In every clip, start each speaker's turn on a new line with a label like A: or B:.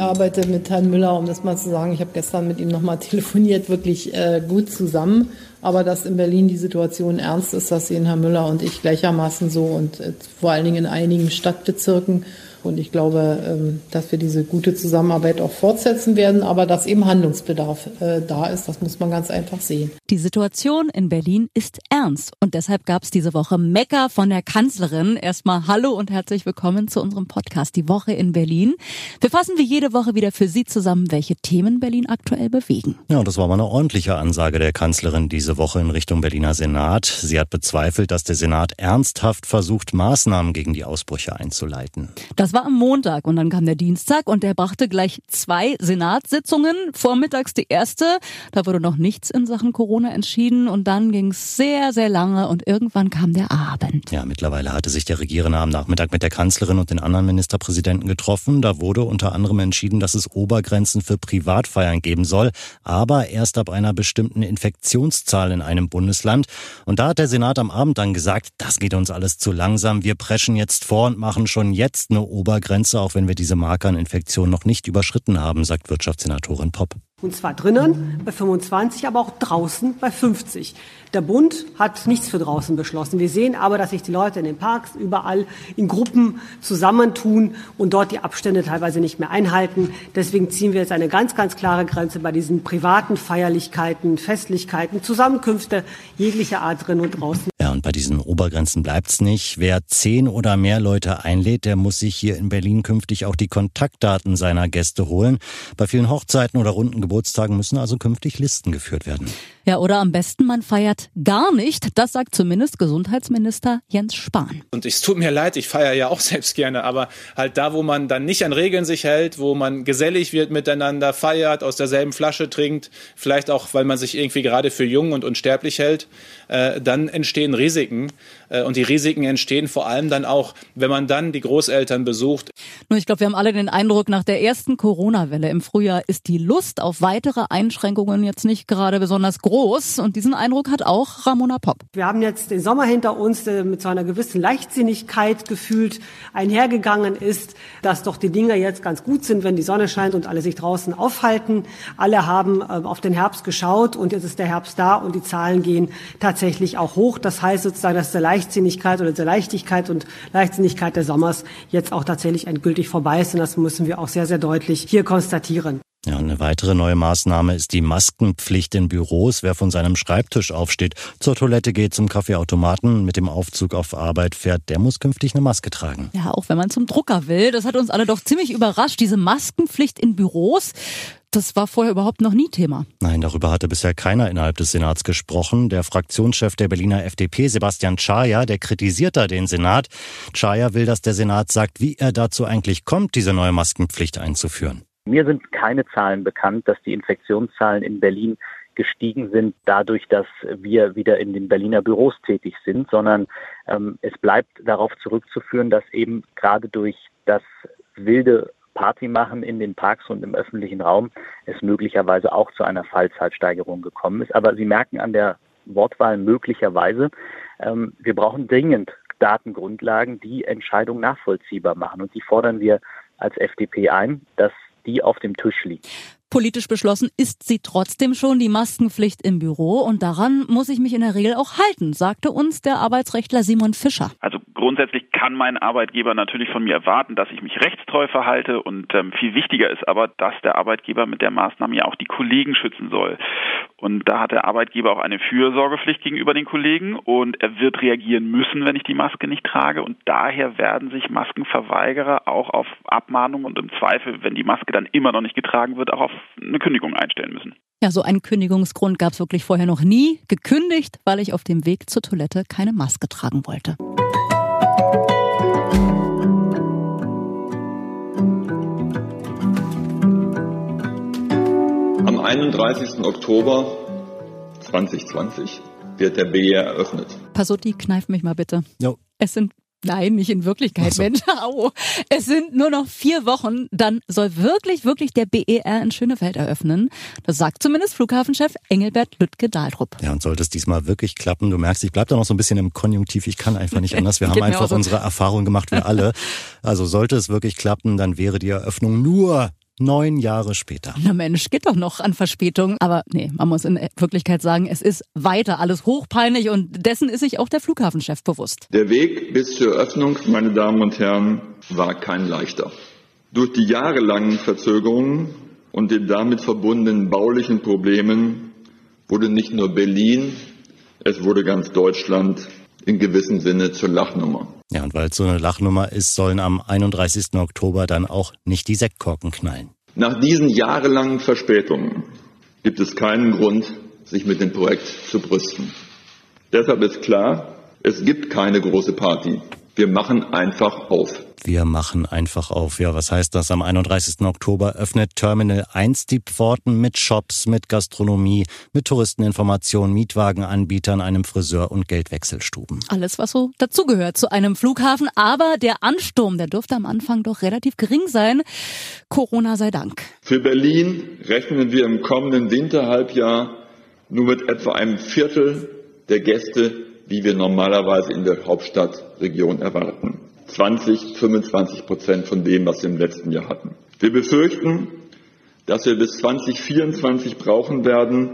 A: Arbeite mit Herrn Müller, um das mal zu sagen. Ich habe gestern mit ihm nochmal telefoniert, wirklich äh, gut zusammen. Aber dass in Berlin die Situation ernst ist, das sehen Herr Müller und ich gleichermaßen so und äh, vor allen Dingen in einigen Stadtbezirken. Und ich glaube, ähm, dass wir diese gute Zusammenarbeit auch fortsetzen werden, aber dass eben Handlungsbedarf äh, da ist, das muss man ganz einfach sehen.
B: Die Situation in Berlin ist ernst und deshalb gab es diese Woche Mecker von der Kanzlerin. Erstmal Hallo und herzlich willkommen zu unserem Podcast Die Woche in Berlin. Wir fassen wie jede Woche wieder für Sie zusammen, welche Themen Berlin aktuell bewegen.
C: Ja, das war mal eine ordentliche Ansage der Kanzlerin diese Woche in Richtung Berliner Senat. Sie hat bezweifelt, dass der Senat ernsthaft versucht, Maßnahmen gegen die Ausbrüche einzuleiten.
B: Das war am Montag und dann kam der Dienstag und der brachte gleich zwei Senatssitzungen. Vormittags die erste, da wurde noch nichts in Sachen Corona entschieden und dann ging es sehr, sehr lange und irgendwann kam der Abend.
C: Ja, mittlerweile hatte sich der Regierende am Nachmittag mit der Kanzlerin und den anderen Ministerpräsidenten getroffen. Da wurde unter anderem entschieden, dass es Obergrenzen für Privatfeiern geben soll, aber erst ab einer bestimmten Infektionszahl in einem Bundesland. Und da hat der Senat am Abend dann gesagt, das geht uns alles zu langsam. Wir preschen jetzt vor und machen schon jetzt eine Obergrenze Obergrenze, auch wenn wir diese Marke an Infektionen noch nicht überschritten haben, sagt Wirtschaftssenatorin Popp.
D: Und zwar drinnen bei 25, aber auch draußen bei 50. Der Bund hat nichts für draußen beschlossen. Wir sehen aber, dass sich die Leute in den Parks überall in Gruppen zusammentun und dort die Abstände teilweise nicht mehr einhalten. Deswegen ziehen wir jetzt eine ganz, ganz klare Grenze bei diesen privaten Feierlichkeiten, Festlichkeiten, Zusammenkünfte jeglicher Art drin und draußen.
C: Bei diesen Obergrenzen bleibt's nicht. Wer zehn oder mehr Leute einlädt, der muss sich hier in Berlin künftig auch die Kontaktdaten seiner Gäste holen. Bei vielen Hochzeiten oder runden Geburtstagen müssen also künftig Listen geführt werden.
B: Ja, oder am besten man feiert gar nicht. Das sagt zumindest Gesundheitsminister Jens Spahn.
E: Und es tut mir leid, ich feiere ja auch selbst gerne, aber halt da, wo man dann nicht an Regeln sich hält, wo man gesellig wird miteinander, feiert, aus derselben Flasche trinkt, vielleicht auch, weil man sich irgendwie gerade für jung und unsterblich hält, äh, dann entstehen Risiken. Äh, und die Risiken entstehen vor allem dann auch, wenn man dann die Großeltern besucht.
B: Nur ich glaube, wir haben alle den Eindruck, nach der ersten Corona-Welle im Frühjahr ist die Lust auf weitere Einschränkungen jetzt nicht gerade besonders groß. Und diesen Eindruck hat auch Ramona Popp.
D: Wir haben jetzt den Sommer hinter uns, der mit so einer gewissen Leichtsinnigkeit gefühlt einhergegangen ist, dass doch die Dinge jetzt ganz gut sind, wenn die Sonne scheint und alle sich draußen aufhalten. Alle haben äh, auf den Herbst geschaut und jetzt ist der Herbst da und die Zahlen gehen tatsächlich auch hoch. Das heißt sozusagen, dass der Leichtsinnigkeit oder der Leichtigkeit und Leichtsinnigkeit des Sommers jetzt auch tatsächlich endgültig vorbei ist. Und das müssen wir auch sehr, sehr deutlich hier konstatieren.
C: Ja, eine weitere neue Maßnahme ist die Maskenpflicht in Büros. Wer von seinem Schreibtisch aufsteht, zur Toilette geht, zum Kaffeeautomaten, mit dem Aufzug auf Arbeit fährt, der muss künftig eine Maske tragen.
B: Ja, auch wenn man zum Drucker will. Das hat uns alle doch ziemlich überrascht, diese Maskenpflicht in Büros. Das war vorher überhaupt noch nie Thema.
C: Nein, darüber hatte bisher keiner innerhalb des Senats gesprochen. Der Fraktionschef der Berliner FDP, Sebastian Czaja, der kritisiert da den Senat. Czaja will, dass der Senat sagt, wie er dazu eigentlich kommt, diese neue Maskenpflicht einzuführen.
F: Mir sind keine Zahlen bekannt, dass die Infektionszahlen in Berlin gestiegen sind dadurch, dass wir wieder in den Berliner Büros tätig sind, sondern ähm, es bleibt darauf zurückzuführen, dass eben gerade durch das wilde Party machen in den Parks und im öffentlichen Raum es möglicherweise auch zu einer Fallzahlsteigerung gekommen ist. Aber Sie merken an der Wortwahl möglicherweise, ähm, wir brauchen dringend Datengrundlagen, die Entscheidungen nachvollziehbar machen. Und die fordern wir als FDP ein, dass die auf dem Tisch liegt.
B: Politisch beschlossen ist sie trotzdem schon, die Maskenpflicht im Büro. Und daran muss ich mich in der Regel auch halten, sagte uns der Arbeitsrechtler Simon Fischer.
G: Also grundsätzlich kann mein Arbeitgeber natürlich von mir erwarten, dass ich mich rechtstreu verhalte. Und ähm, viel wichtiger ist aber, dass der Arbeitgeber mit der Maßnahme ja auch die Kollegen schützen soll. Und da hat der Arbeitgeber auch eine Fürsorgepflicht gegenüber den Kollegen und er wird reagieren müssen, wenn ich die Maske nicht trage. Und daher werden sich Maskenverweigerer auch auf Abmahnung und im Zweifel, wenn die Maske dann immer noch nicht getragen wird, auch auf eine Kündigung einstellen müssen.
B: Ja, so einen Kündigungsgrund gab es wirklich vorher noch nie. Gekündigt, weil ich auf dem Weg zur Toilette keine Maske tragen wollte.
H: Am 31. Oktober 2020 wird der BER eröffnet.
B: Passotti, kneif mich mal bitte.
C: Jo.
B: Es sind Nein, nicht in Wirklichkeit, so. Mensch. Au. Es sind nur noch vier Wochen. Dann soll wirklich, wirklich der BER in Schönefeld eröffnen. Das sagt zumindest Flughafenchef Engelbert Lüttke-Dahltrup.
C: Ja, und sollte es diesmal wirklich klappen, du merkst, ich bleib da noch so ein bisschen im Konjunktiv. Ich kann einfach nicht anders. Wir haben einfach so. unsere Erfahrung gemacht, wir alle. Also sollte es wirklich klappen, dann wäre die Eröffnung nur neun Jahre später.
B: Na Mensch, geht doch noch an Verspätung. Aber nee, man muss in Wirklichkeit sagen, es ist weiter alles hochpeinlich und dessen ist sich auch der Flughafenchef bewusst.
H: Der Weg bis zur Eröffnung, meine Damen und Herren, war kein leichter. Durch die jahrelangen Verzögerungen und den damit verbundenen baulichen Problemen wurde nicht nur Berlin, es wurde ganz Deutschland in gewissem Sinne zur Lachnummer.
C: Ja, und weil es so eine Lachnummer ist, sollen am 31. Oktober dann auch nicht die Sektkorken knallen.
H: Nach diesen jahrelangen Verspätungen gibt es keinen Grund, sich mit dem Projekt zu brüsten. Deshalb ist klar, es gibt keine große Party. Wir machen einfach auf.
C: Wir machen einfach auf. Ja, was heißt das? Am 31. Oktober öffnet Terminal 1 die Pforten mit Shops, mit Gastronomie, mit Touristeninformationen, Mietwagenanbietern, einem Friseur und Geldwechselstuben.
B: Alles, was so dazugehört zu einem Flughafen. Aber der Ansturm, der dürfte am Anfang doch relativ gering sein. Corona sei Dank.
H: Für Berlin rechnen wir im kommenden Winterhalbjahr nur mit etwa einem Viertel der Gäste wie wir normalerweise in der Hauptstadtregion erwarten. 20, 25 Prozent von dem, was wir im letzten Jahr hatten. Wir befürchten, dass wir bis 2024 brauchen werden,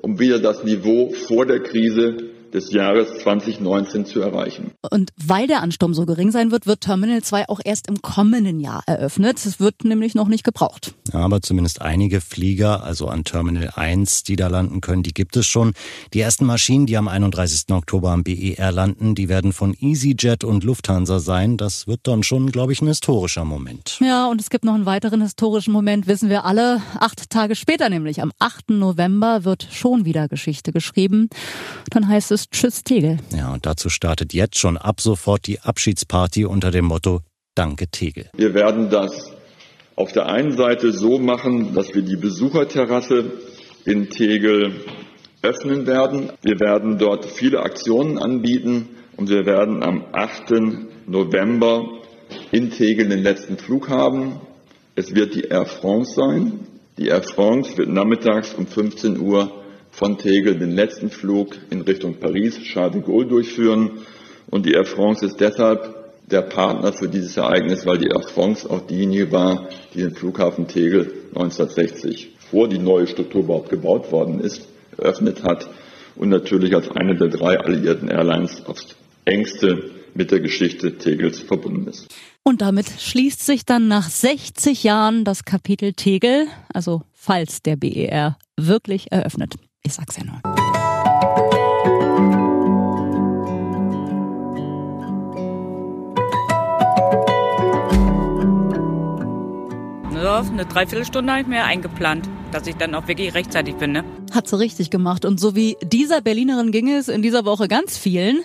H: um wieder das Niveau vor der Krise des Jahres 2019 zu erreichen.
B: Und weil der Ansturm so gering sein wird, wird Terminal 2 auch erst im kommenden Jahr eröffnet. Es wird nämlich noch nicht gebraucht.
C: Ja, aber zumindest einige Flieger, also an Terminal 1, die da landen können, die gibt es schon. Die ersten Maschinen, die am 31. Oktober am BER landen, die werden von EasyJet und Lufthansa sein. Das wird dann schon, glaube ich, ein historischer Moment.
B: Ja, und es gibt noch einen weiteren historischen Moment, wissen wir alle. Acht Tage später nämlich, am 8. November, wird schon wieder Geschichte geschrieben. Dann heißt es Tschüss Tegel.
C: Ja, und dazu startet jetzt schon ab sofort die Abschiedsparty unter dem Motto Danke Tegel.
H: Wir werden das auf der einen Seite so machen, dass wir die Besucherterrasse in Tegel öffnen werden. Wir werden dort viele Aktionen anbieten und wir werden am 8. November in Tegel den letzten Flug haben. Es wird die Air France sein. Die Air France wird nachmittags um 15 Uhr von Tegel den letzten Flug in Richtung Paris, Charles de Gaulle, durchführen. Und die Air France ist deshalb der Partner für dieses Ereignis, weil die Air France auch diejenige war, die den Flughafen Tegel 1960, vor die neue Struktur überhaupt gebaut worden ist, eröffnet hat und natürlich als eine der drei alliierten Airlines aufs engste mit der Geschichte Tegels verbunden ist.
B: Und damit schließt sich dann nach 60 Jahren das Kapitel Tegel, also falls der BER wirklich eröffnet. Ich sag's ja nur.
I: Eine Dreiviertelstunde habe ich mir eingeplant, dass ich dann auch wirklich rechtzeitig bin. Ne?
B: Hat sie richtig gemacht. Und so wie dieser Berlinerin ging es in dieser Woche ganz vielen.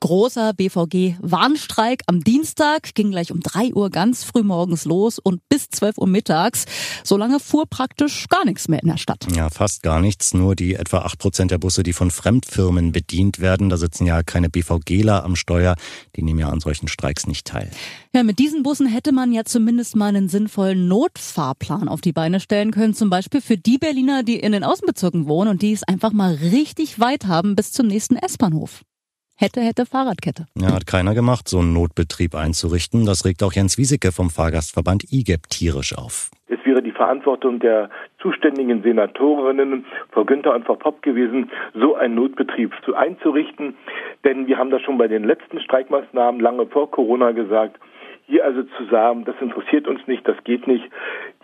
B: Großer BVG-Warnstreik am Dienstag ging gleich um drei Uhr ganz früh morgens los und bis zwölf Uhr mittags. Solange fuhr praktisch gar nichts mehr in der Stadt.
C: Ja, fast gar nichts. Nur die etwa acht Prozent der Busse, die von Fremdfirmen bedient werden. Da sitzen ja keine BVGler am Steuer. Die nehmen ja an solchen Streiks nicht teil.
B: Ja, mit diesen Bussen hätte man ja zumindest mal einen sinnvollen Notfahrplan auf die Beine stellen können. Zum Beispiel für die Berliner, die in den Außenbezirken wohnen und die es einfach mal richtig weit haben bis zum nächsten S-Bahnhof. Hätte, hätte Fahrradkette.
C: Ja, hat keiner gemacht, so einen Notbetrieb einzurichten. Das regt auch Jens Wiesecke vom Fahrgastverband IGEP tierisch auf.
J: Es wäre die Verantwortung der zuständigen Senatorinnen, Frau Günther und Frau Popp gewesen, so einen Notbetrieb zu einzurichten. Denn wir haben das schon bei den letzten Streikmaßnahmen lange vor Corona gesagt. Hier also zu sagen, das interessiert uns nicht, das geht nicht.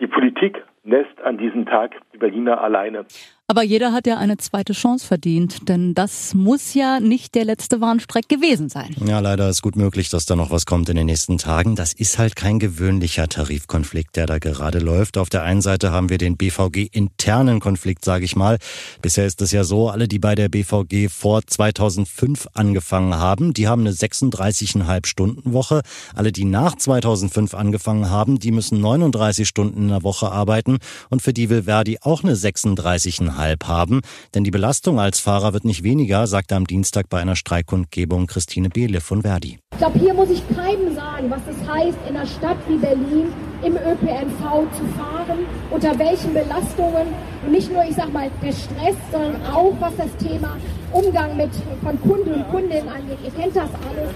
J: Die Politik lässt an diesem Tag die Berliner alleine.
B: Aber jeder hat ja eine zweite Chance verdient, denn das muss ja nicht der letzte Warnstreik gewesen sein.
C: Ja, leider ist gut möglich, dass da noch was kommt in den nächsten Tagen. Das ist halt kein gewöhnlicher Tarifkonflikt, der da gerade läuft. Auf der einen Seite haben wir den BVG-internen Konflikt, sage ich mal. Bisher ist es ja so, alle, die bei der BVG vor 2005 angefangen haben, die haben eine 36,5 Stunden Woche. Alle, die nach 2005 angefangen haben, die müssen 39 Stunden in der Woche arbeiten. Und für die will Verdi auch eine 36,5 Halb haben. Denn die Belastung als Fahrer wird nicht weniger, sagte am Dienstag bei einer Streikkundgebung Christine Behle von Verdi.
K: Ich glaube, hier muss ich keinem sagen, was es heißt, in einer Stadt wie Berlin im ÖPNV zu fahren, unter welchen Belastungen und nicht nur, ich sag mal, der Stress, sondern auch was das Thema Umgang mit von Kunden und Kundinnen angeht. Ihr kennt das alles.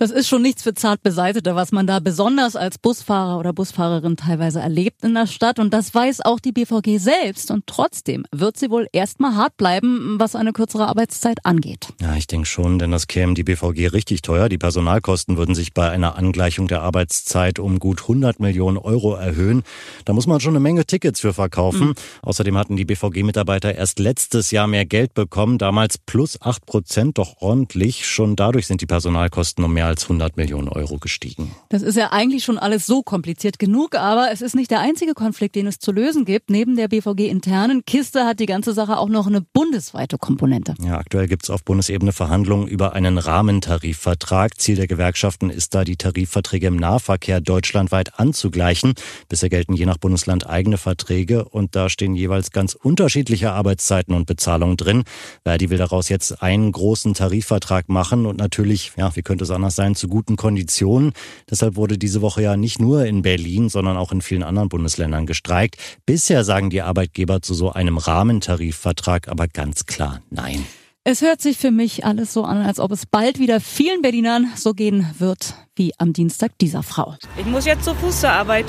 B: Das ist schon nichts für zart Beseitete, was man da besonders als Busfahrer oder Busfahrerin teilweise erlebt in der Stadt. Und das weiß auch die BVG selbst. Und trotzdem wird sie wohl erstmal hart bleiben, was eine kürzere Arbeitszeit angeht.
C: Ja, ich denke schon, denn das käme die BVG richtig teuer. Die Personalkosten würden sich bei einer Angleichung der Arbeitszeit um gut 100 Millionen Euro erhöhen. Da muss man schon eine Menge Tickets für verkaufen. Mhm. Außerdem hatten die BVG-Mitarbeiter erst letztes Jahr mehr Geld bekommen, damals plus 8 Prozent, doch ordentlich. Schon dadurch sind die Personalkosten um mehr als 100 Millionen Euro gestiegen.
B: Das ist ja eigentlich schon alles so kompliziert genug, aber es ist nicht der einzige Konflikt, den es zu lösen gibt. Neben der BVG-internen Kiste hat die ganze Sache auch noch eine bundesweite Komponente.
C: Ja, aktuell gibt es auf Bundesebene Verhandlungen über einen Rahmentarifvertrag. Ziel der Gewerkschaften ist da, die Tarifverträge im Nahverkehr deutschlandweit anzugleichen. Bisher gelten je nach Bundesland eigene Verträge und da stehen jeweils ganz unterschiedliche Arbeitszeiten und Bezahlungen drin. Verdi will daraus jetzt einen großen Tarifvertrag machen und natürlich, ja, wie könnte es anders sein, zu guten Konditionen. Deshalb wurde diese Woche ja nicht nur in Berlin, sondern auch in vielen anderen Bundesländern gestreikt. Bisher sagen die Arbeitgeber zu so einem Rahmentarifvertrag aber ganz klar Nein.
B: Es hört sich für mich alles so an, als ob es bald wieder vielen Berlinern so gehen wird wie am Dienstag dieser Frau.
I: Ich muss jetzt zu Fuß zur Arbeit.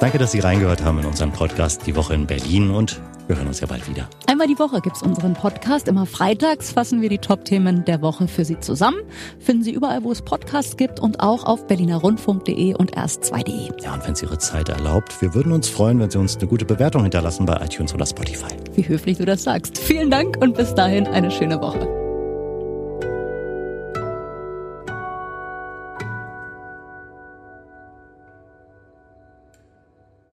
C: Danke, dass Sie reingehört haben in unseren Podcast Die Woche in Berlin und wir hören uns ja bald wieder.
B: Einmal die Woche gibt es unseren Podcast. Immer freitags fassen wir die Top-Themen der Woche für Sie zusammen. Finden Sie überall, wo es Podcasts gibt und auch auf berlinerrundfunk.de und erst2.de.
C: Ja, und wenn es Ihre Zeit erlaubt, wir würden uns freuen, wenn Sie uns eine gute Bewertung hinterlassen bei iTunes oder Spotify.
B: Wie höflich du das sagst. Vielen Dank und bis dahin eine schöne Woche.